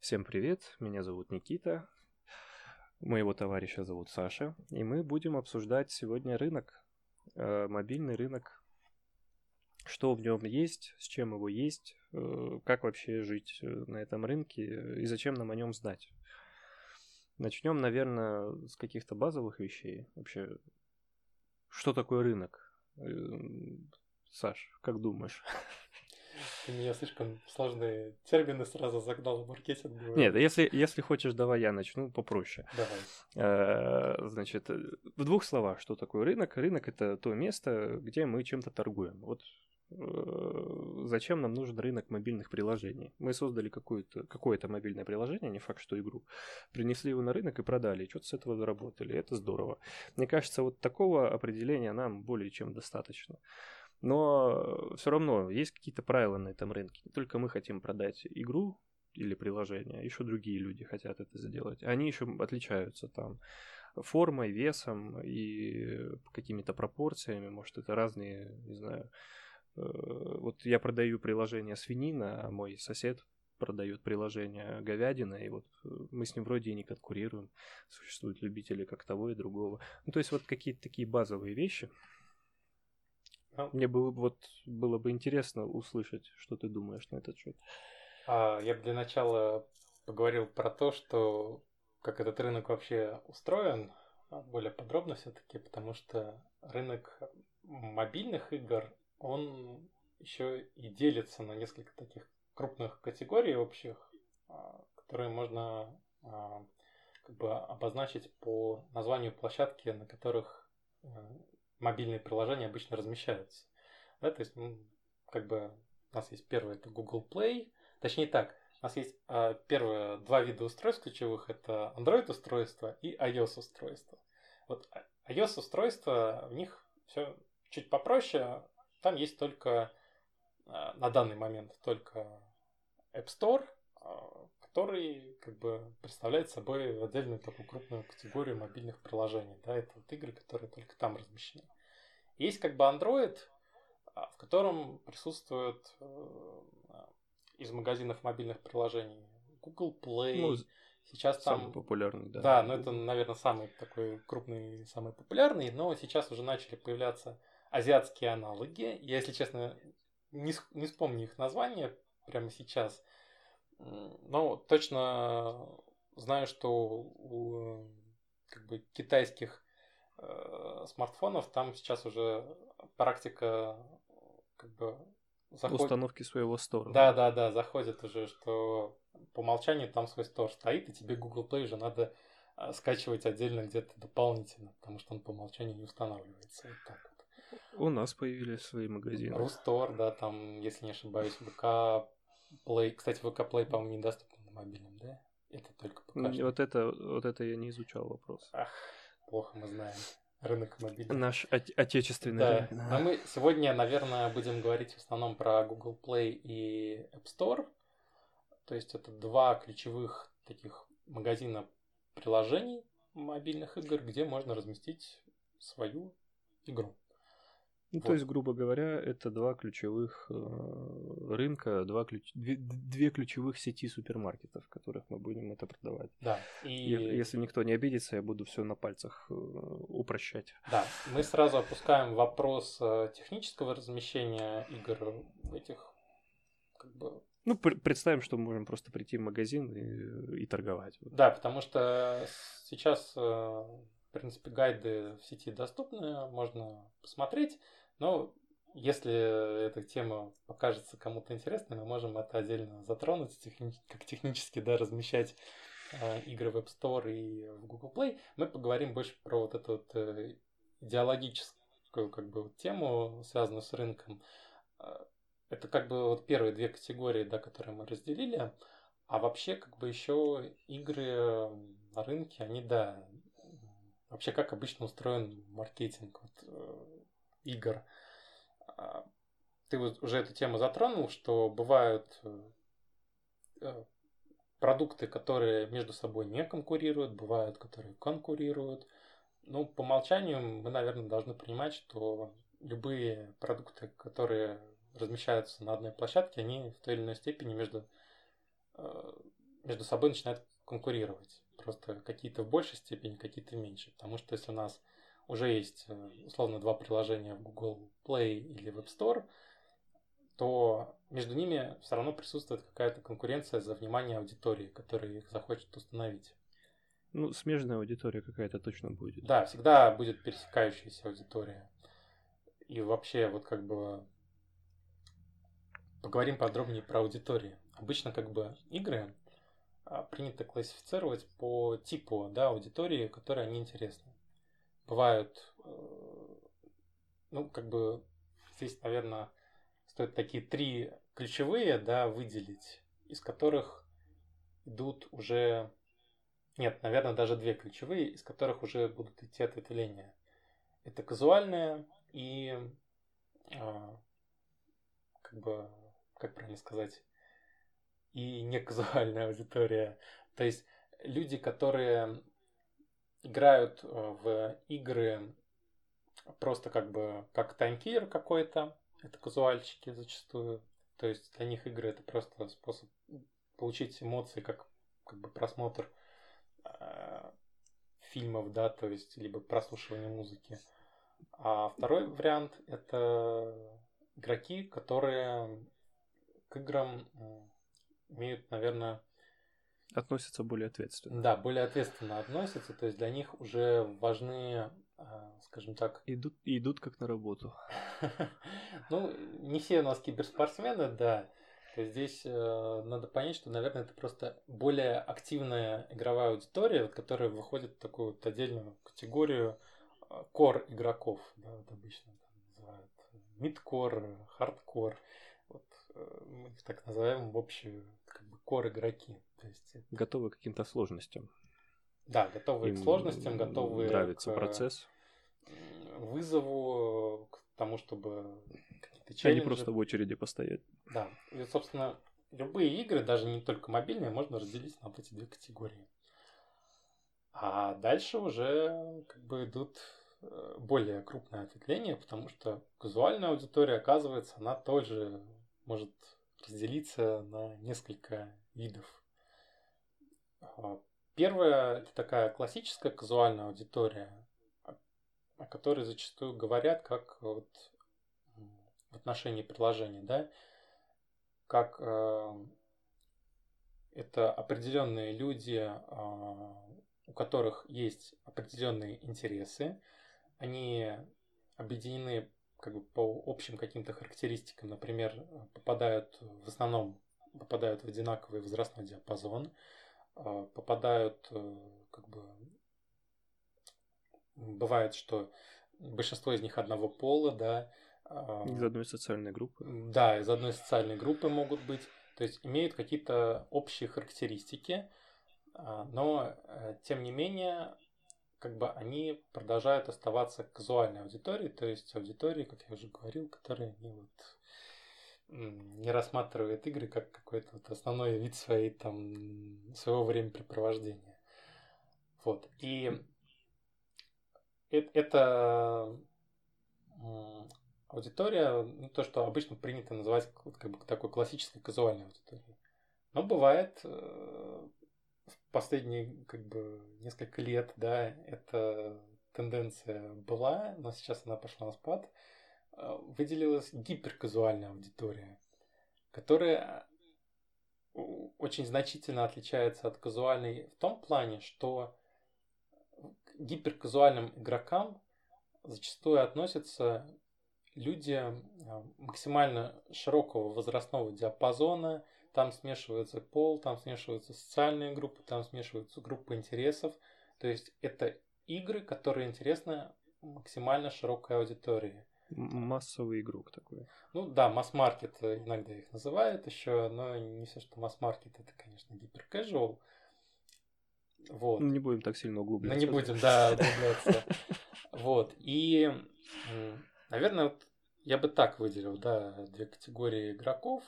Всем привет, меня зовут Никита, моего товарища зовут Саша, и мы будем обсуждать сегодня рынок, э, мобильный рынок, что в нем есть, с чем его есть, э, как вообще жить э, на этом рынке и зачем нам о нем знать. Начнем, наверное, с каких-то базовых вещей. Вообще, что такое рынок? Саш, как думаешь? Ты меня слишком сложные термины сразу загнал в маркетинг. Нет, если, если хочешь, давай я начну попроще. Давай. Э, значит, в двух словах, что такое рынок? Рынок – это то место, где мы чем-то торгуем. Вот э, зачем нам нужен рынок мобильных приложений? Мы создали какое-то какое мобильное приложение, не факт, что игру, принесли его на рынок и продали, и что-то с этого заработали. Это здорово. Мне кажется, вот такого определения нам более чем достаточно. Но все равно есть какие-то правила на этом рынке. Не только мы хотим продать игру или приложение, еще другие люди хотят это сделать. Они еще отличаются там формой, весом и какими-то пропорциями. Может, это разные, не знаю. Э, вот я продаю приложение свинина, а мой сосед продает приложение говядина, и вот э, мы с ним вроде и не конкурируем. Существуют любители как того и другого. Ну, то есть вот какие-то такие базовые вещи – а? Мне было, вот, было бы интересно услышать, что ты думаешь на этот счет. А, я бы для начала поговорил про то, что как этот рынок вообще устроен, а, более подробно все-таки, потому что рынок мобильных игр, он еще и делится на несколько таких крупных категорий общих, а, которые можно как бы обозначить по названию площадки, на которых э, мобильные приложения обычно размещаются. Да, то есть, ну, как бы у нас есть первое, это Google Play. Точнее так, у нас есть э, первые два вида устройств ключевых. Это Android устройство и iOS устройство. Вот iOS устройство, в них все чуть попроще. Там есть только э, на данный момент только App Store, который как бы представляет собой отдельную такую крупную категорию мобильных приложений. Да, это вот игры, которые только там размещены. Есть как бы Android, а, в котором присутствует э, из магазинов мобильных приложений Google Play. Ну, сейчас там... Самый популярный, да. Да, но это, наверное, самый такой крупный, самый популярный. Но сейчас уже начали появляться азиатские аналоги. Я, если честно, не, не вспомню их название прямо сейчас. Но точно знаю, что у как бы, китайских э, смартфонов там сейчас уже практика как бы заходит... Установки своего стора. Да, да, да, заходит уже, что по умолчанию там свой стор стоит, и тебе Google Play уже надо э, скачивать отдельно где-то дополнительно, потому что он по умолчанию не устанавливается. Вот так вот. У нас появились свои магазины. Рустор, да, там, если не ошибаюсь, ВК Play. Кстати, ВК Play, по-моему, недоступен на мобильном, да? Это только пока. Вот это, вот это я не изучал вопрос. Ах, плохо мы знаем рынок мобильный. Наш от- отечественный да. рынок. А мы сегодня, наверное, будем говорить в основном про Google Play и App Store. То есть это два ключевых таких магазина приложений мобильных игр, где можно разместить свою игру. Ну, вот. то есть, грубо говоря, это два ключевых э, рынка, два ключ... две, две ключевых сети супермаркетов, в которых мы будем это продавать. Да. И... Если никто не обидится, я буду все на пальцах э, упрощать. Да. Мы сразу опускаем вопрос э, технического размещения игр в этих как бы ну, пр- представим, что мы можем просто прийти в магазин и, и торговать. Да, потому что сейчас, в принципе, гайды в сети доступны, можно посмотреть. Но если эта тема покажется кому-то интересной, мы можем это отдельно затронуть, техни- как технически да, размещать э, игры в App Store и в Google Play. Мы поговорим больше про вот эту вот э, идеологическую как бы, вот, тему, связанную с рынком. Э, это как бы вот первые две категории, да, которые мы разделили. А вообще, как бы еще игры на рынке, они, да, вообще как обычно устроен маркетинг. Вот, э, игр. А, ты вот уже эту тему затронул, что бывают э, продукты, которые между собой не конкурируют, бывают, которые конкурируют. Ну, по умолчанию мы, наверное, должны понимать, что любые продукты, которые размещаются на одной площадке, они в той или иной степени между, э, между собой начинают конкурировать. Просто какие-то в большей степени, какие-то в меньшей. Потому что если у нас уже есть, э, условно, два приложения в Google Play или в App Store, то между ними все равно присутствует какая-то конкуренция за внимание аудитории, которая их захочет установить. Ну, смежная аудитория какая-то точно будет. Да, всегда будет пересекающаяся аудитория. И вообще, вот как бы поговорим подробнее про аудитории. Обычно как бы игры а, принято классифицировать по типу да, аудитории, которой они интересны. Бывают, э, ну, как бы здесь, наверное, стоит такие три ключевые, да, выделить, из которых идут уже... Нет, наверное, даже две ключевые, из которых уже будут идти ответвления. Это казуальная и а, как бы, как правильно сказать, и неказуальная аудитория. То есть люди, которые играют э, в игры просто как бы как таймкиллер какой-то, это казуальщики зачастую. То есть для них игры это просто способ получить эмоции, как, как бы просмотр э, фильмов, да, то есть либо прослушивание музыки. А второй вариант это игроки, которые к играм имеют, наверное... Относятся более ответственно. Да, более ответственно относятся, то есть для них уже важны, а, скажем так... Идут, идут как на работу. Ну, не все у нас киберспортсмены, да. То есть здесь э, надо понять, что, наверное, это просто более активная игровая аудитория, которая выходит в такую вот отдельную категорию кор а, игроков, да, вот обычно там называют мидкор, хардкор. Вот э, мы их так называем в общую как бы кор игроки. То есть. Готовы к каким-то сложностям. Да, готовы Им к сложностям, готовы нравится к процесс. вызову, к тому, чтобы какие-то челленджи... Они просто в очереди постоять. Да, и, собственно, любые игры, даже не только мобильные, можно разделить на вот эти две категории. А дальше уже как бы идут э, более крупное ответвление, потому что казуальная аудитория, оказывается, она тоже может разделиться на несколько видов. А, первая это такая классическая казуальная аудитория, о которой зачастую говорят как вот в отношении приложений, да, как э, это определенные люди, э, у которых есть определенные интересы, они объединены как бы по общим каким-то характеристикам, например, попадают в основном попадают в одинаковый возрастной диапазон, а, попадают э, как бы бывает, что большинство из них одного пола, да. Из одной социальной группы. Да, из одной социальной группы могут быть. То есть имеют какие-то общие характеристики, а, но э, тем не менее, как бы они продолжают оставаться казуальной аудиторией, то есть аудиторией, как я уже говорил, которые не вот не рассматривает игры как какой-то вот основной вид своей там своего времяпрепровождения. Вот. И это аудитория, ну, то, что обычно принято называть как бы такой классической казуальной аудиторией. Но бывает э, последние как бы несколько лет, да, эта тенденция была, но сейчас она пошла на спад, э, выделилась гиперказуальная аудитория, которая очень значительно отличается от казуальной в том плане, что гиперказуальным игрокам зачастую относятся люди э, максимально широкого возрастного диапазона – там смешивается пол, там смешиваются социальные группы, там смешиваются группы интересов. То есть это игры, которые интересны максимально широкой аудитории. Массовый игрок такой. Ну да, масс-маркет иногда их называют еще, но не все, что масс-маркет, это, конечно, гипер-кэжуал. Вот. Ну, не будем так сильно углубляться. Ну, не будем, да, углубляться. Вот. И, наверное, вот я бы так выделил, да, две категории игроков.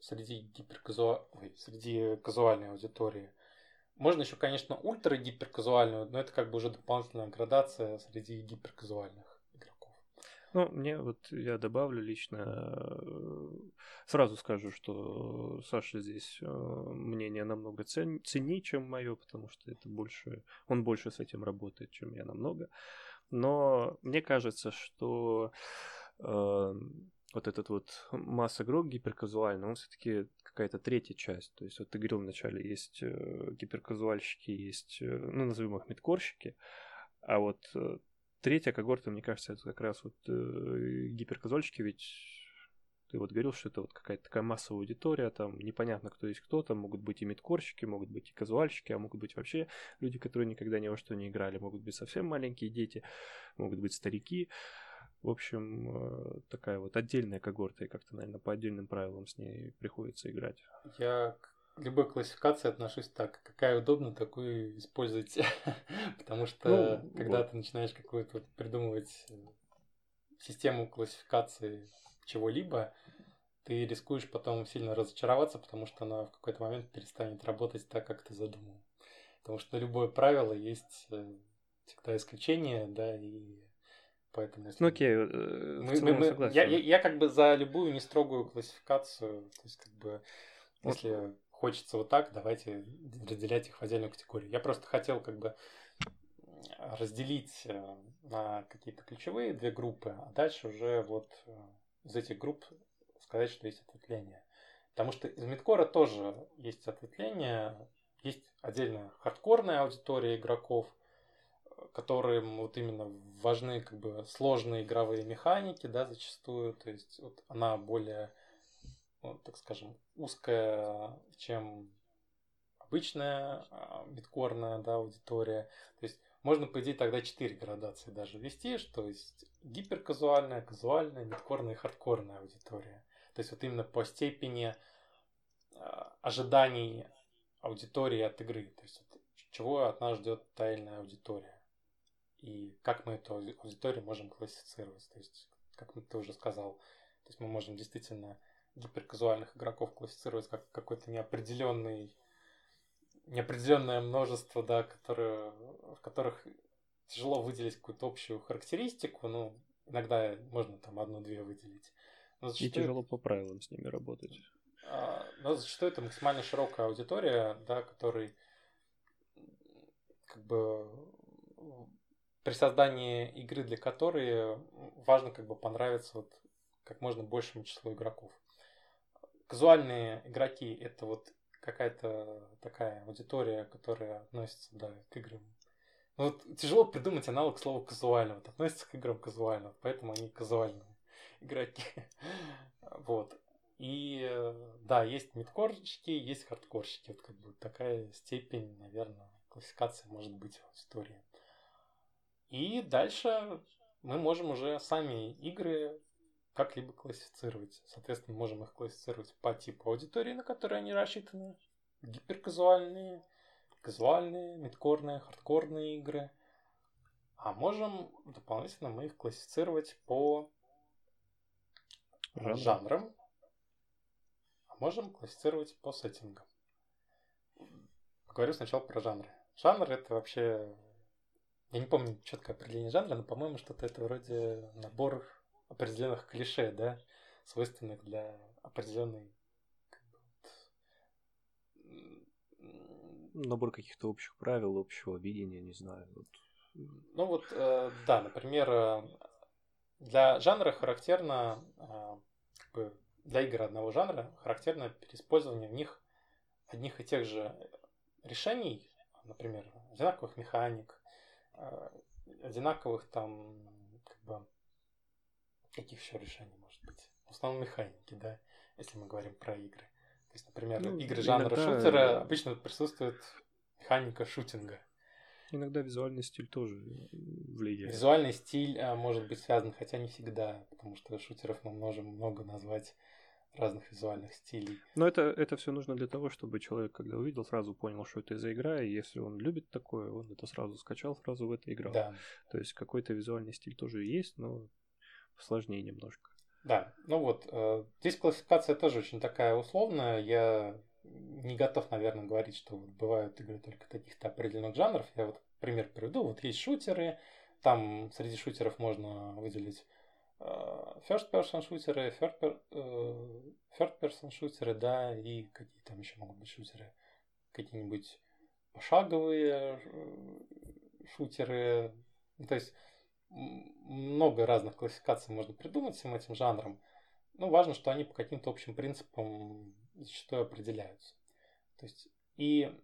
Среди гиперказуа... Ой, среди казуальной аудитории. Можно еще, конечно, ультра гиперказуальную, но это как бы уже дополнительная градация среди гиперказуальных игроков. Ну, мне вот я добавлю лично, э, сразу скажу, что Саша здесь э, мнение намного цен, ценнее, чем мое, потому что это больше, он больше с этим работает, чем я намного. Но мне кажется, что э, вот этот вот масса игрок гиперказуальный, он все-таки какая-то третья часть. То есть вот ты говорил вначале, есть э, гиперказуальщики, есть, э, ну, назовем их мидкорщики, а вот э, третья когорта, мне кажется, это как раз вот гиперказуальщики, ведь ты вот говорил, что это вот какая-то такая массовая аудитория, там непонятно, кто есть кто, там могут быть и мидкорщики, могут быть и казуальщики, а могут быть вообще люди, которые никогда ни во что не играли, могут быть совсем маленькие дети, могут быть старики. В общем, э, такая вот отдельная когорта, и как-то, наверное, по отдельным правилам с ней приходится играть. Я к любой классификации отношусь так. Какая удобно, такую используйте. Потому что, ну, когда вот. ты начинаешь какую-то придумывать э, систему классификации чего-либо, ты рискуешь потом сильно разочароваться, потому что она в какой-то момент перестанет работать так, как ты задумал. Потому что любое правило есть э, всегда исключение, да, и Поэтому, если... Ну окей, э, мы, мы, мы, согласен. Я, я, я как бы за любую нестрогую классификацию, то есть как бы вот. если хочется вот так, давайте разделять их в отдельную категорию. Я просто хотел как бы разделить э, на какие-то ключевые две группы, а дальше уже вот э, из этих групп сказать, что есть ответвление. Потому что из мидкора тоже есть ответвление, есть отдельная хардкорная аудитория игроков, которым вот именно важны как бы сложные игровые механики, да, зачастую. То есть вот она более, ну, так скажем, узкая, чем обычная а, мидкорная да, аудитория. То есть можно, по идее, тогда четыре градации даже вести, что есть гиперказуальная, казуальная, мидкорная и хардкорная аудитория. То есть вот именно по степени а, ожиданий аудитории от игры. То есть чего от нас ждет тайная аудитория и как мы эту аудиторию можем классифицировать. То есть, как ты уже сказал, то есть мы можем действительно гиперказуальных игроков классифицировать как какой-то неопределенный неопределенное множество, да, которые, в которых тяжело выделить какую-то общую характеристику, ну, иногда можно там одну-две выделить. Но зачастую, И тяжело по правилам с ними работать. А, но зачастую это максимально широкая аудитория, да, который как бы при создании игры, для которой важно как бы понравиться вот как можно большему числу игроков. Казуальные игроки это вот какая-то такая аудитория, которая относится да, к играм. Ну, вот тяжело придумать аналог слова казуального. Вот, относится к играм казуально, поэтому они казуальные игроки. вот. И да, есть мидкорщики, есть хардкорщики. Вот как бы такая степень, наверное, классификация может быть в истории. И дальше мы можем уже сами игры как-либо классифицировать. Соответственно, можем их классифицировать по типу аудитории, на которые они рассчитаны. Гиперказуальные, казуальные, мидкорные, хардкорные игры. А можем дополнительно мы их классифицировать по Жанр. жанрам. А можем классифицировать по сеттингам. Поговорю сначала про жанры. Жанр это вообще я не помню четкое определение жанра, но, по-моему, что-то это вроде набор определенных клише, да, свойственных для определенной набор каких-то общих правил, общего видения, не знаю. Вот. Ну вот, э, да, например, э, для жанра характерно, э, как бы для игр одного жанра характерно переиспользование в них одних и тех же решений, например, одинаковых механик, одинаковых там, как бы, каких еще решений может быть? В основном механики, да, если мы говорим про игры. То есть, например, ну, игры жанра иногда... шутера обычно присутствует механика шутинга. Иногда визуальный стиль тоже влияет. Визуальный стиль а, может быть связан, хотя не всегда, потому что шутеров мы можем много назвать разных визуальных стилей. Но это, это все нужно для того, чтобы человек, когда увидел, сразу понял, что это за игра, и если он любит такое, он это сразу скачал, сразу в это играл. Да. То есть какой-то визуальный стиль тоже есть, но сложнее немножко. Да, ну вот, э, здесь классификация тоже очень такая условная. Я не готов, наверное, говорить, что вот бывают игры только таких-то определенных жанров. Я вот пример приведу. Вот есть шутеры, там среди шутеров можно выделить first-person шутеры, third-person шутеры, да, и какие там еще могут быть шутеры? Какие-нибудь пошаговые шутеры. То есть много разных классификаций можно придумать всем этим жанрам. Но важно, что они по каким-то общим принципам зачастую определяются. То есть, и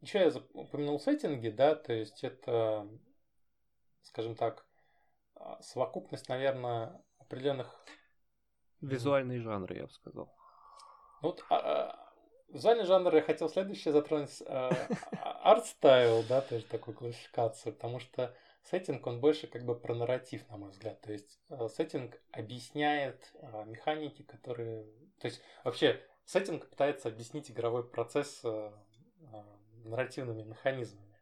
еще я упомянул сеттинги, да, то есть это, скажем так, совокупность, наверное, определенных... Визуальные жанры, я бы сказал. Ну, вот, а, а, визуальный жанр я хотел следующее затронуть. Art style, да, тоже такую классификацию, потому что сеттинг, он больше как бы про нарратив, на мой взгляд. То есть э, сеттинг объясняет э, механики, которые... То есть вообще сеттинг пытается объяснить игровой процесс э, нарративными механизмами.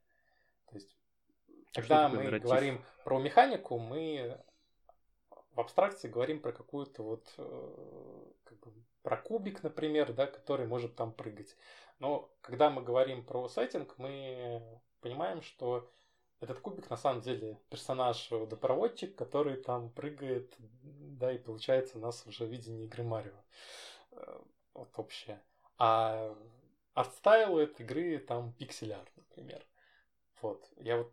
То есть когда мы нарратив? говорим про механику, мы в абстракции говорим про какую-то вот как бы, про кубик, например, да, который может там прыгать. Но когда мы говорим про сеттинг, мы понимаем, что этот кубик на самом деле персонаж водопроводчик, который там прыгает, да, и получается у нас уже видение игры Марио. Э, вот общее. А art style этой игры там пиксель-арт, например. Вот. Я вот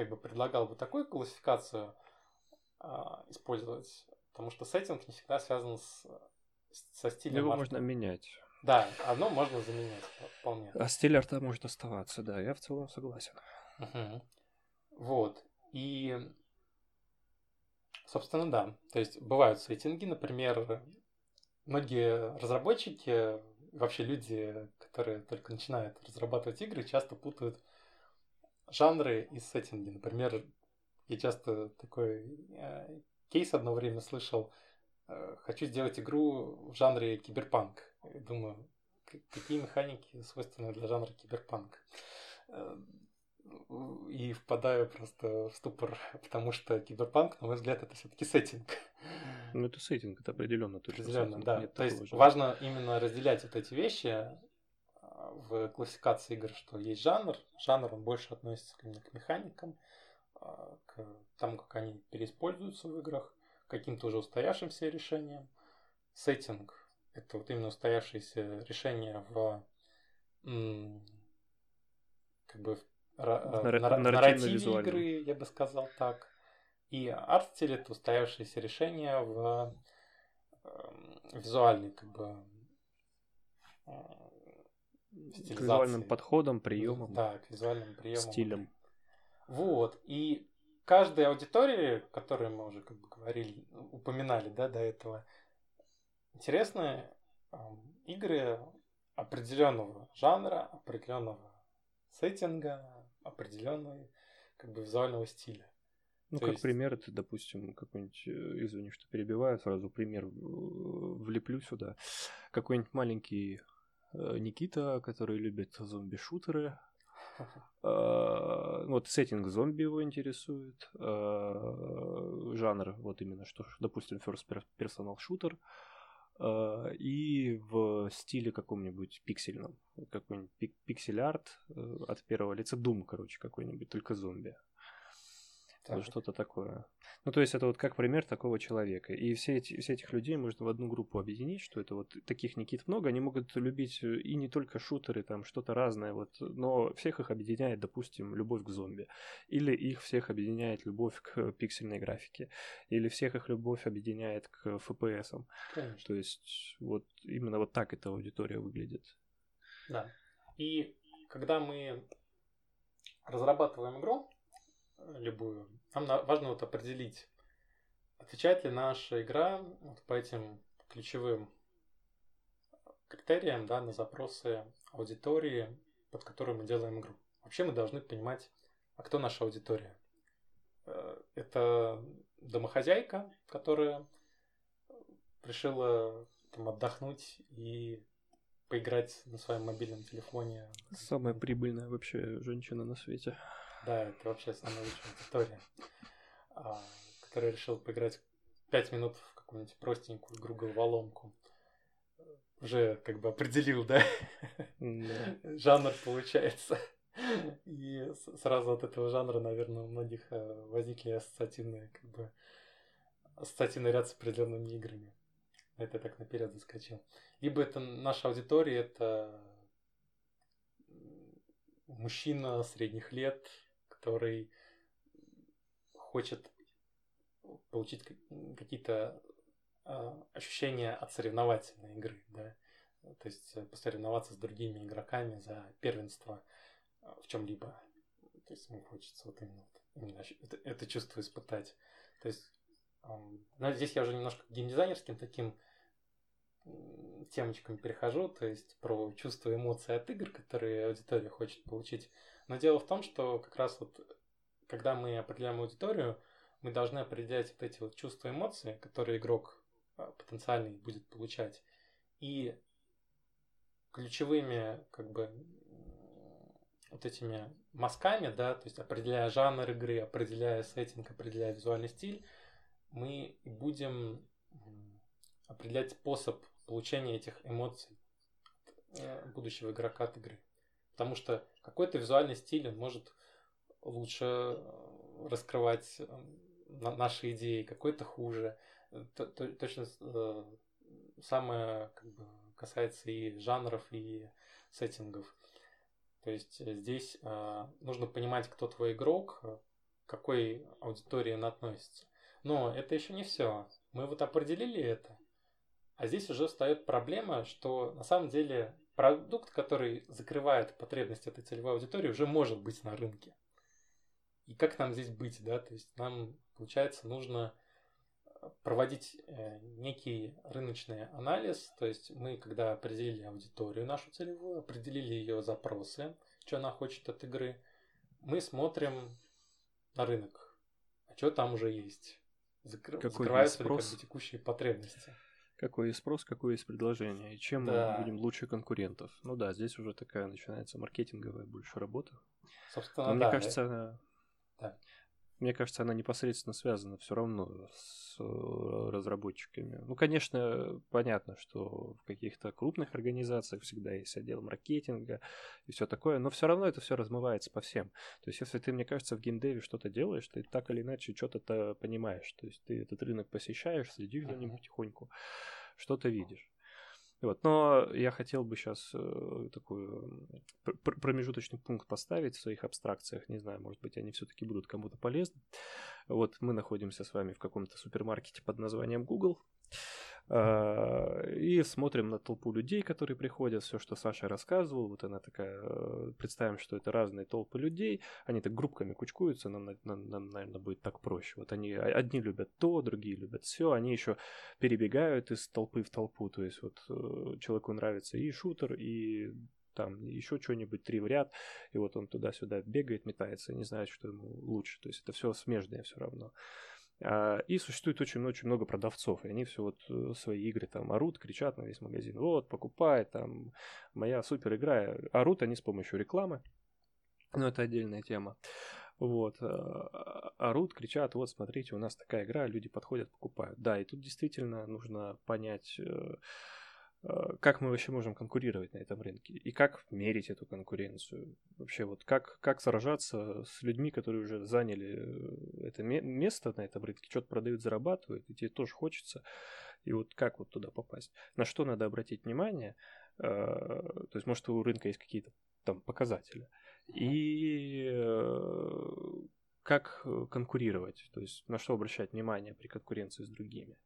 как бы предлагал бы такую классификацию а, использовать, потому что сеттинг не всегда связан с, со стилем Его арта. можно менять. Да, одно можно заменять вполне. А стиль арта может оставаться, да, я в целом согласен. Угу. Вот. И, собственно, да. То есть бывают сеттинги, например, многие разработчики, вообще люди, которые только начинают разрабатывать игры, часто путают жанры и сеттинги. Например, я часто такой э, кейс одно время слышал. Э, хочу сделать игру в жанре киберпанк. Думаю, какие механики свойственны для жанра киберпанк. Э, и впадаю просто в ступор, потому что киберпанк, на мой взгляд, это все-таки сеттинг. Ну, это сеттинг, это определенно точно. Определенно, сеттинг. да. Нет То есть важно именно разделять вот эти вещи в классификации игр, что есть жанр. Жанр, он больше относится именно к механикам, а, к тому, как они переиспользуются в играх, к каким-то уже устоявшимся решениям. Сеттинг – это вот именно устоявшиеся решения в как бы нар- нарративе игры, я бы сказал так. И арт-стиль это устоявшееся решение в э, визуальной как бы э, к визуальным подходам, приемам. Да, к визуальным приемам. Стилям. Вот. И каждой аудитории, которую мы уже как бы говорили, упоминали, да, до этого, интересны э, игры определенного жанра, определенного сеттинга, определенного как бы визуального стиля. Ну, То как есть... пример, это, допустим, какой-нибудь, э, извини, что перебиваю, сразу пример влеплю сюда. Какой-нибудь маленький э, Никита, который любит зомби-шутеры. А, вот сеттинг зомби его интересует. А, жанр, вот именно, что, допустим, first personal. А, и в стиле каком-нибудь пиксельном. Какой-нибудь пик пиксель-арт э, от первого лица. Дум, короче, какой-нибудь, только зомби. Так. Что-то такое. Ну, то есть это вот как пример такого человека. И все, эти, все этих людей можно в одну группу объединить, что это вот таких Никит много, они могут любить э, и не только шутеры, там что-то разное, вот, но всех их объединяет, допустим, любовь к зомби. Или их всех объединяет любовь к пиксельной графике. Или всех их любовь объединяет к FPS. Конечно. То есть вот именно вот так эта аудитория выглядит. Да. И когда мы разрабатываем игру, любую, нам важно вот определить, отвечает ли наша игра вот по этим ключевым критериям, да, на запросы аудитории, под которую мы делаем игру. Вообще мы должны понимать, а кто наша аудитория. Э, это домохозяйка, которая решила там, отдохнуть и поиграть на своем мобильном телефоне. Самая прибыльная вообще женщина на свете. Да, это вообще самая лучшая история. А, который решил поиграть 5 минут в какую-нибудь простенькую игру головоломку. Уже как бы определил, да? Жанр получается. И сразу от этого жанра, наверное, у многих э, возникли ассоциативные как бы ассоциативный ряд с определенными играми. Это я так наперед заскочил. Либо это наша аудитория, это мужчина средних лет, который хочет получить какие-то а, ощущения от соревновательной игры, да, то есть э, посоревноваться с другими игроками за первенство а, в чем-либо. То есть ему хочется вот именно, именно это, это чувство испытать. То есть ну, здесь я уже немножко к геймдизайнерским таким темочкам перехожу, то есть про чувство эмоций от игр, которые аудитория хочет получить. Но дело в том, что как раз вот когда мы определяем аудиторию, мы должны определять вот эти вот чувства эмоции, которые игрок а, потенциальный будет получать. И ключевыми как бы вот этими мазками, да, то есть определяя жанр игры, определяя сеттинг, определяя визуальный стиль, мы будем определять способ получения этих эмоций э, будущего игрока от игры. Потому что какой-то визуальный стиль он может лучше э, раскрывать э, наши идеи, какой-то хуже. Точно самое как бы, касается и жанров, и сеттингов. То есть здесь нужно понимать, кто твой игрок, к какой аудитории он относится. Но это еще не все. Мы вот определили это. А здесь уже встает проблема, что на самом деле продукт, который закрывает потребность этой целевой аудитории, уже может быть на рынке. И как нам здесь быть, да? То есть нам, получается, нужно э, проводить э, некий рыночный анализ, то есть мы, когда определили аудиторию нашу целевую, определили ее запросы, что она хочет от игры, мы смотрим на рынок, а что там уже есть, Закр... какой закрываются ли как бы текущие потребности. Какой есть спрос, какое есть предложение, и чем да. мы будем лучше конкурентов. Ну да, здесь уже такая начинается маркетинговая больше работа. Собственно, Но да. Мне кажется, да. Мне кажется, она непосредственно связана все равно с э, разработчиками. Ну, конечно, понятно, что в каких-то крупных организациях всегда есть отдел маркетинга и все такое, но все равно это все размывается по всем. То есть, если ты, мне кажется, в геймдеве что-то делаешь, ты так или иначе что-то понимаешь. То есть, ты этот рынок посещаешь, следишь за ним потихоньку, что-то видишь. Вот. Но я хотел бы сейчас э, такой пр- промежуточный пункт поставить в своих абстракциях. Не знаю, может быть, они все-таки будут кому-то полезны. Вот мы находимся с вами в каком-то супермаркете под названием Google. А, и смотрим на толпу людей, которые приходят, все, что Саша рассказывал, вот она такая, э, представим, что это разные толпы людей, они так группками кучкуются, нам, нам, нам наверное, будет так проще. Вот они, одни любят то, другие любят все, они еще перебегают из толпы в толпу, то есть вот э, человеку нравится и шутер, и там еще что-нибудь, три в ряд, и вот он туда-сюда бегает, метается, не знает, что ему лучше. То есть это все смежное все равно. А, и существует очень-очень много продавцов, и они все вот э, свои игры там орут, кричат на весь магазин, вот, покупай, там, моя супер игра. Орут они с помощью рекламы, но это отдельная тема. Вот, а, орут, кричат, вот, смотрите, у нас такая игра, люди подходят, покупают. Да, и тут действительно нужно понять, э, Э, как мы вообще можем конкурировать на этом рынке и как мерить эту конкуренцию. Вообще вот как, как сражаться с людьми, которые уже заняли э, это место на этом рынке, что-то продают, зарабатывают, и тебе тоже хочется. И вот как вот туда попасть? На что надо обратить внимание? Э, то есть, может, у рынка есть какие-то там показатели. И как конкурировать, то есть на что обращать внимание при конкуренции с другими.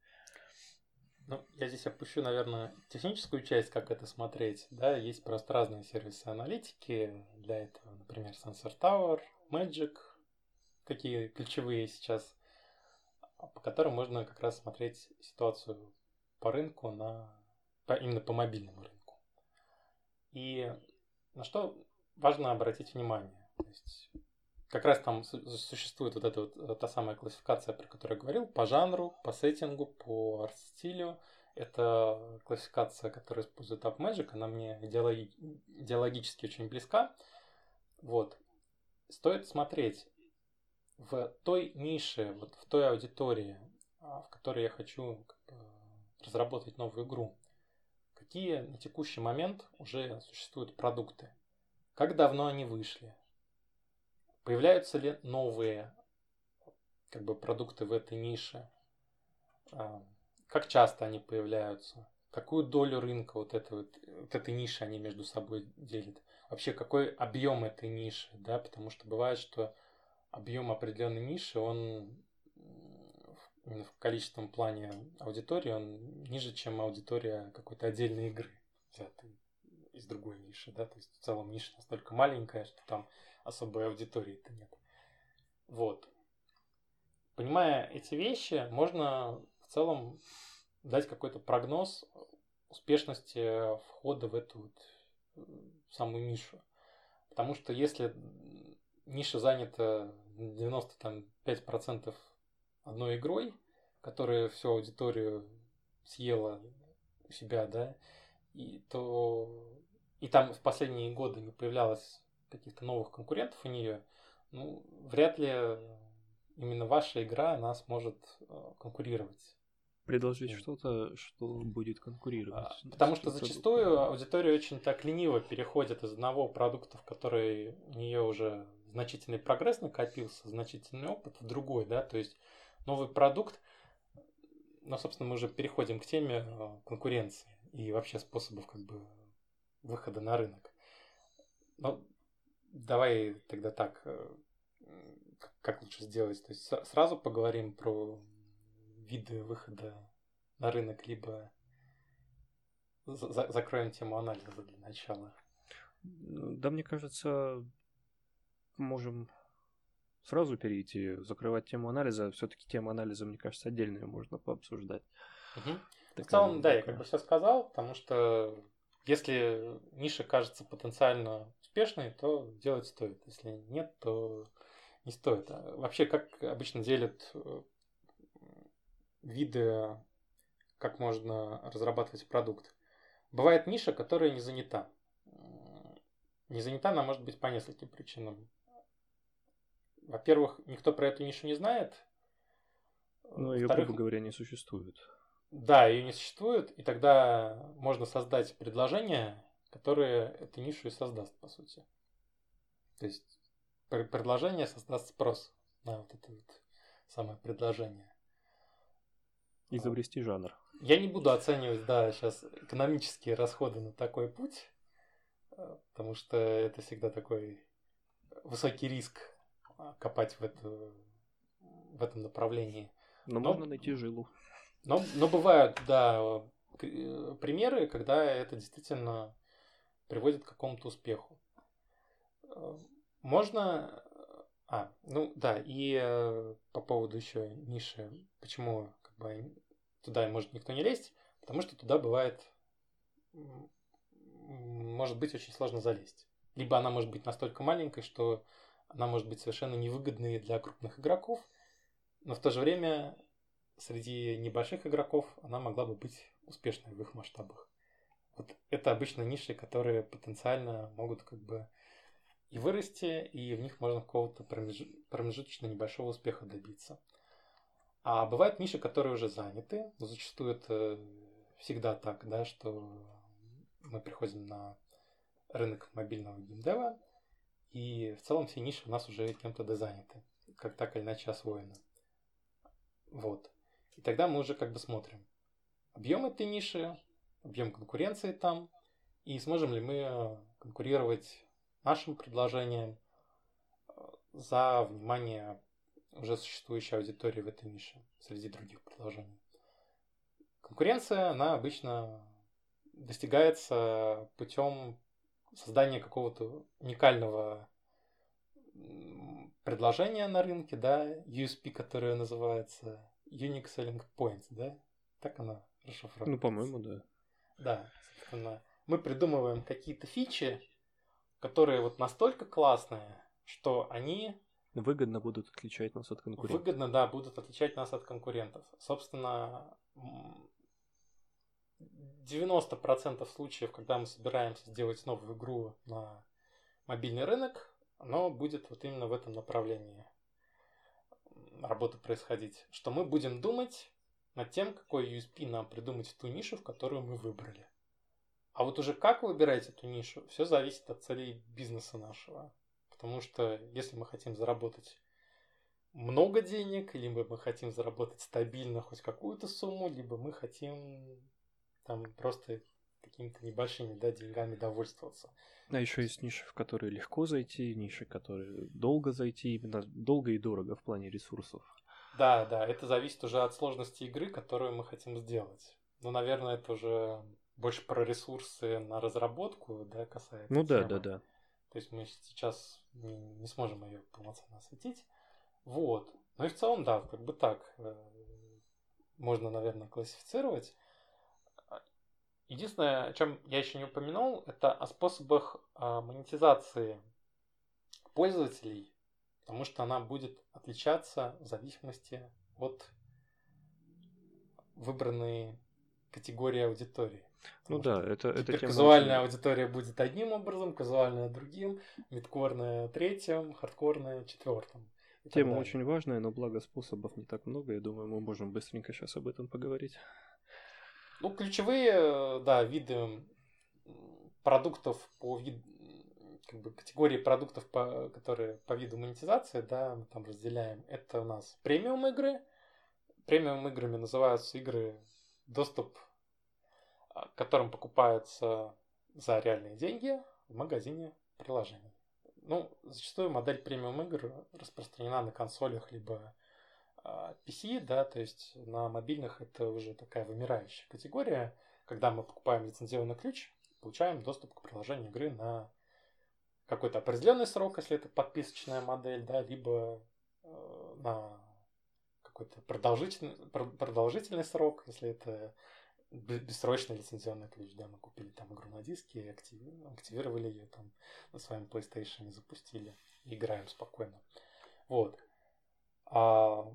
Ну, я здесь опущу, наверное, техническую часть, как это смотреть. Да, есть просто разные сервисы аналитики для этого. Например, Sensor Tower, Magic, какие ключевые сейчас, по которым можно как раз смотреть ситуацию по рынку на по, именно по мобильному рынку. И на что важно обратить внимание. То есть как раз там существует вот эта вот э, та самая классификация, про которую я говорил, по жанру, по сеттингу, по арт-стилю. Это классификация, которая использует AppMagic, она мне идеологи- идеологически очень близка. Вот. Стоит смотреть в той нише, вот в той аудитории, а, в которой я хочу разработать новую игру, какие на текущий момент уже существуют продукты, как давно они вышли, Появляются ли новые как бы, продукты в этой нише? а, как часто они появляются, какую долю рынка вот, этой, вот, вот этой ниши они между собой делят, вообще какой объем этой ниши, да, потому что бывает, что объем определенной ниши, он в количественном плане аудитории, он ниже, чем аудитория какой-то отдельной игры, взятой из другой ниши, да, то есть в целом ниша настолько маленькая, что там особой аудитории-то нет. Вот. Понимая эти вещи, можно в целом дать какой-то прогноз успешности входа в эту вот самую нишу. Потому что если ниша занята 95% одной игрой, которая всю аудиторию съела у себя, да, и то и там в последние годы не появлялось каких-то новых конкурентов у нее, ну, вряд ли именно ваша игра, она сможет э, конкурировать. Предложить что-то, что будет конкурировать. А, потому что зачастую аудитория очень так лениво переходит из одного продукта, в который у нее уже значительный прогресс накопился, значительный опыт, в другой, да, то есть новый продукт, ну, собственно, мы уже переходим к теме э, конкуренции и вообще способов как бы выхода на рынок. Ну, давай тогда так, э, как лучше сделать? То есть сразу поговорим про виды выхода на рынок, либо за закроем тему анализа для начала. Да, мне кажется, можем сразу перейти, закрывать тему анализа. Все-таки тему анализа, мне кажется, отдельную можно пообсуждать. Угу. Такая, в целом, да, я как бы все сказал, потому что если ниша кажется потенциально успешной, то делать стоит. Если нет, то не стоит. А вообще, как обычно делят э, виды, как можно разрабатывать продукт. Бывает ниша, которая не занята. Не занята она может быть по нескольким причинам. Во-первых, никто про эту нишу не знает. Ну, ее, грубо говоря, не существует. Да, ее не существует, и тогда можно создать предложение, которое эту нишу и создаст, по сути. То есть предложение создаст спрос на вот это вот самое предложение. Изобрести жанр. Я не буду оценивать, да, сейчас экономические расходы на такой путь, э, потому что это всегда такой высокий риск а, копать в, это, в этом направлении. Но, Но можно найти жилу. Но, но бывают, да, э, примеры, когда это действительно приводит к какому-то успеху. Можно... А, ну да, и э, по поводу еще ниши, почему как бы туда может никто не лезть, потому что туда бывает, может быть очень сложно залезть. Либо она может быть настолько маленькой, что она может быть совершенно невыгодной для крупных игроков, но в то же время среди небольших игроков она могла бы быть успешной в их масштабах. Вот это обычно ниши, которые потенциально могут как бы и вырасти, и в них можно какого-то промежуточно небольшого успеха добиться. А бывают ниши, которые уже заняты. Но зачастую это всегда так, да, что мы приходим на рынок мобильного геймдева, и в целом все ниши у нас уже кем-то дозаняты, как так или иначе освоены. Вот. И тогда мы уже как бы смотрим объем этой ниши, объем конкуренции там, и сможем ли мы конкурировать нашим предложением э, за внимание уже существующей аудитории в этой нише среди других предложений. Конкуренция, она обычно достигается путем создания какого-то уникального предложения на рынке, да, USP, которое называется Unique Selling Points, да? Так она расшифровывается. Ну, по-моему, да. Да, собственно. Мы придумываем какие-то фичи, которые вот настолько классные, что они... Выгодно будут отличать нас от конкурентов. Выгодно, да, будут отличать нас от конкурентов. Собственно, 90% случаев, когда мы собираемся сделать новую игру на мобильный рынок, оно будет вот именно в этом направлении работы происходить, что мы будем думать над тем, какой USP нам придумать в ту нишу, в которую мы выбрали. А вот уже как выбирать эту нишу, все зависит от целей бизнеса нашего. Потому что если мы хотим заработать много денег, либо мы хотим заработать стабильно хоть какую-то сумму, либо мы хотим там просто какими-то небольшими да, деньгами довольствоваться. А еще есть ниши, в которые легко зайти, ниши, в которые долго зайти, именно долго и дорого в плане ресурсов. Да, да, это зависит уже от сложности игры, которую мы хотим сделать. Ну, наверное, это уже больше про ресурсы на разработку, да, касается. Ну да, темы. да, да. То есть мы сейчас не, не сможем ее полноценно осветить. Вот. Ну и в целом, да, как бы так э, можно, наверное, классифицировать. Единственное, о чем я еще не упомянул, это о способах а, монетизации пользователей, потому что она будет отличаться в зависимости от выбранной категории аудитории. Ну да, это, это тема казуальная аудитория будет одним образом, казуальная другим, мидкорная третьим, хардкорная четвертым. Тема очень важная, но благо способов не так много. Я думаю, мы можем быстренько сейчас об этом поговорить. Ну, ключевые, да, виды продуктов по вид, как бы категории продуктов, по, которые по виду монетизации, да, мы там разделяем. Это у нас премиум игры. Премиум играми называются игры, доступ а, к которым покупаются за реальные деньги в магазине приложений. Ну, зачастую модель премиум игр распространена на консолях либо PC, а, да, то есть на мобильных это уже такая вымирающая категория. Когда мы покупаем лицензионный ключ, получаем доступ к приложению игры на какой-то определенный срок, если это подписочная модель, да, либо э, на какой-то продолжительный, продолжительный срок, если это бессрочный лицензионный ключ, да, мы купили там игру на диске, активировали ее там на своем PlayStation, запустили, играем спокойно. Вот. А,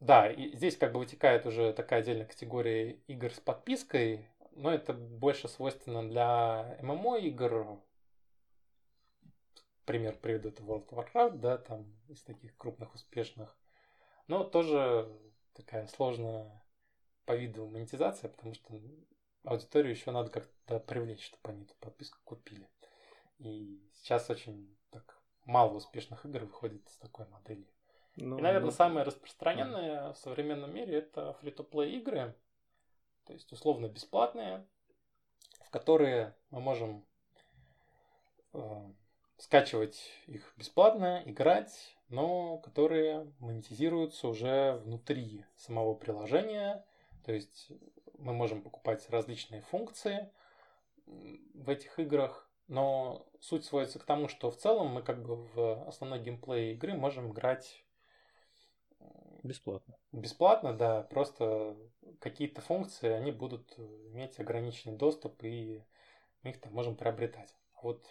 да, и здесь как бы вытекает уже такая отдельная категория игр с подпиской, но это больше свойственно для ММО игр. Пример приведу это World of Warcraft, да, там из таких крупных успешных. Но тоже такая сложная по виду монетизация, потому что аудиторию еще надо как-то привлечь, чтобы они эту подписку купили. И сейчас очень так мало успешных игр выходит с такой моделью. Ну, и, наверное, ну, самое распространенное да. в современном мире это фри-то-плей игры, то есть условно бесплатные, в которые мы можем э, скачивать их бесплатно, играть, но которые монетизируются уже внутри самого приложения то есть мы можем покупать различные функции в этих играх, но суть сводится к тому, что в целом мы как бы в основной геймплей игры можем играть бесплатно. Бесплатно, да, просто какие-то функции, они будут иметь ограниченный доступ, и мы их там можем приобретать. Вот,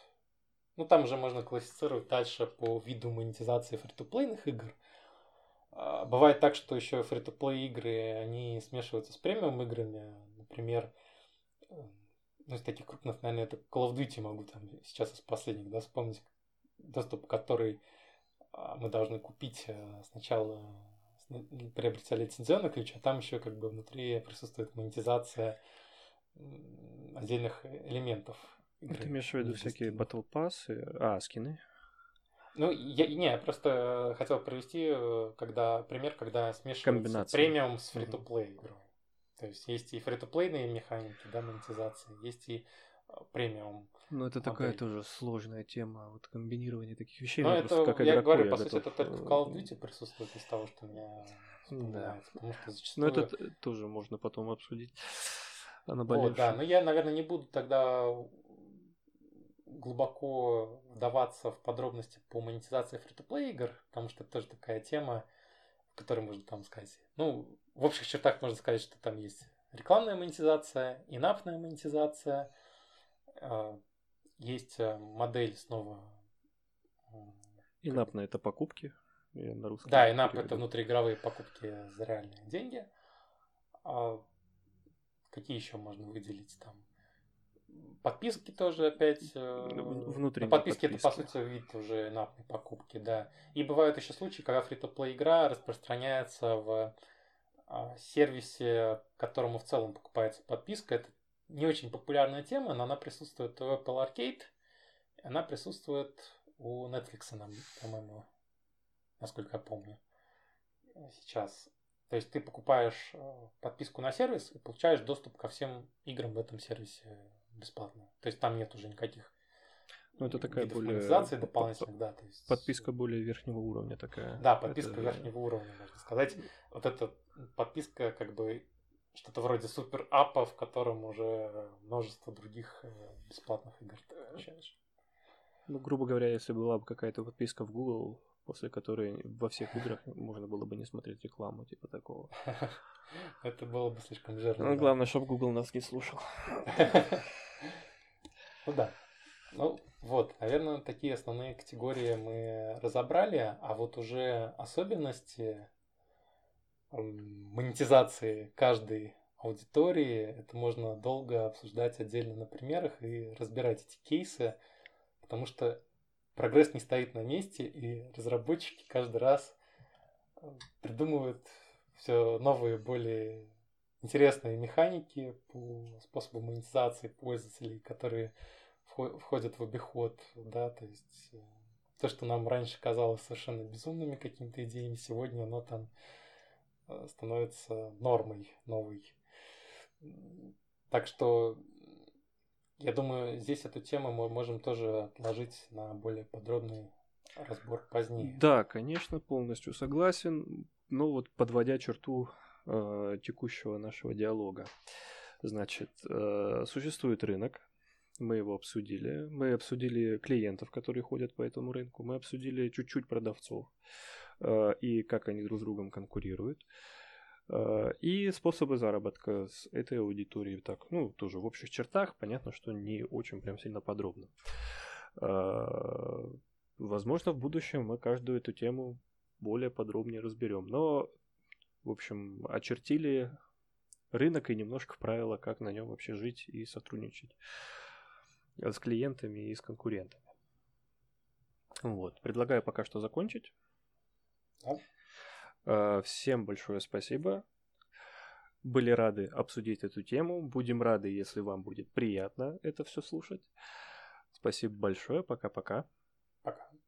ну там уже можно классифицировать дальше по виду монетизации фри-то-плейных игр – а, бывает так, что еще фри то плей игры, они смешиваются с премиум играми. Например, ну, из таких крупных, наверное, это Call of Duty могу там сейчас из последних, да, вспомнить, доступ, который а, мы должны купить э, сначала приобретя лицензионный ключ, а там еще как бы внутри присутствует монетизация отдельных элементов. Игры. Ты имеешь в виду всякие Battle Pass, а, скины? Ну, я, не, я просто хотел привести э, когда, пример, когда смешивается премиум с фри-то-плей игрой. То есть есть и фри-то-плейные механики, да, монетизации, есть и премиум. Ну, это модель. такая тоже сложная тема, вот комбинирование таких вещей. Ну, это, как я говорю, я по сути, это только в Call of Duty присутствует из того, что меня да. потому что зачастую... Ну, это тоже можно потом обсудить. А вот, да, но я, наверное, не буду тогда глубоко вдаваться в подробности по монетизации фри-то-плей игр, потому что это тоже такая тема, в которой можно там сказать. Ну, в общих чертах можно сказать, что там есть рекламная монетизация, инапная монетизация, а, есть э, модель снова... Инапная это покупки. На русском да, инап это внутриигровые покупки за реальные деньги. А какие еще можно выделить там? Подписки тоже опять... Э, Внутри. Ну, подписки, подписки это, по сути, вид уже напной покупки, да. И бывают еще случаи, когда фри-то-плей игра распространяется в а, сервисе, которому в целом покупается подписка. Это не очень популярная тема, но она присутствует в Apple Arcade. Она присутствует у Netflix, по-моему. насколько я помню, сейчас. То есть ты покупаешь э, подписку на сервис и получаешь доступ ко всем играм в этом сервисе бесплатно. То есть там нет уже никаких ну, это такая более... дополнительных, да. То есть... Подписка более верхнего уровня такая. Да, подписка это... верхнего уровня, можно сказать. Вот эта подписка как бы что-то вроде супер апа, в котором уже множество других э, бесплатных игр ты получаешь. Ну, грубо говоря, если была бы какая-то подписка в Google, после которой во всех играх можно было бы не смотреть рекламу, типа такого. Это было бы слишком жирно. Ну, главное, чтобы Google нас не слушал. Ну да. Ну, вот, наверное, такие основные категории мы разобрали, а вот уже особенности монетизации каждой аудитории, это можно долго обсуждать отдельно на примерах и разбирать эти кейсы, потому что прогресс не стоит на месте, и разработчики каждый раз э, придумывают все новые, более интересные механики по способу монетизации пользователей, которые входят в обиход, да, то есть э, то, что нам раньше казалось совершенно безумными какими-то идеями, сегодня оно там становится нормой новой. Так что я думаю, здесь эту тему мы можем тоже отложить на более подробный разбор позднее. Да, конечно, полностью согласен. Но вот подводя черту э, текущего нашего диалога. Значит, э, существует рынок, мы его обсудили. Мы обсудили клиентов, которые ходят по этому рынку. Мы обсудили чуть-чуть продавцов э, и как они друг с другом конкурируют. Э, и способы заработка с этой аудиторией. Так, ну, тоже в общих чертах. Понятно, что не очень прям сильно подробно. Э, возможно, в будущем мы каждую эту тему более подробнее разберем. Но, в общем, очертили рынок и немножко правила, как на нем вообще жить и сотрудничать с клиентами и с конкурентами. Вот. Предлагаю пока что закончить. Да. Всем большое спасибо. Были рады обсудить эту тему. Будем рады, если вам будет приятно это все слушать. Спасибо большое. Пока-пока. Пока. -пока. Пока.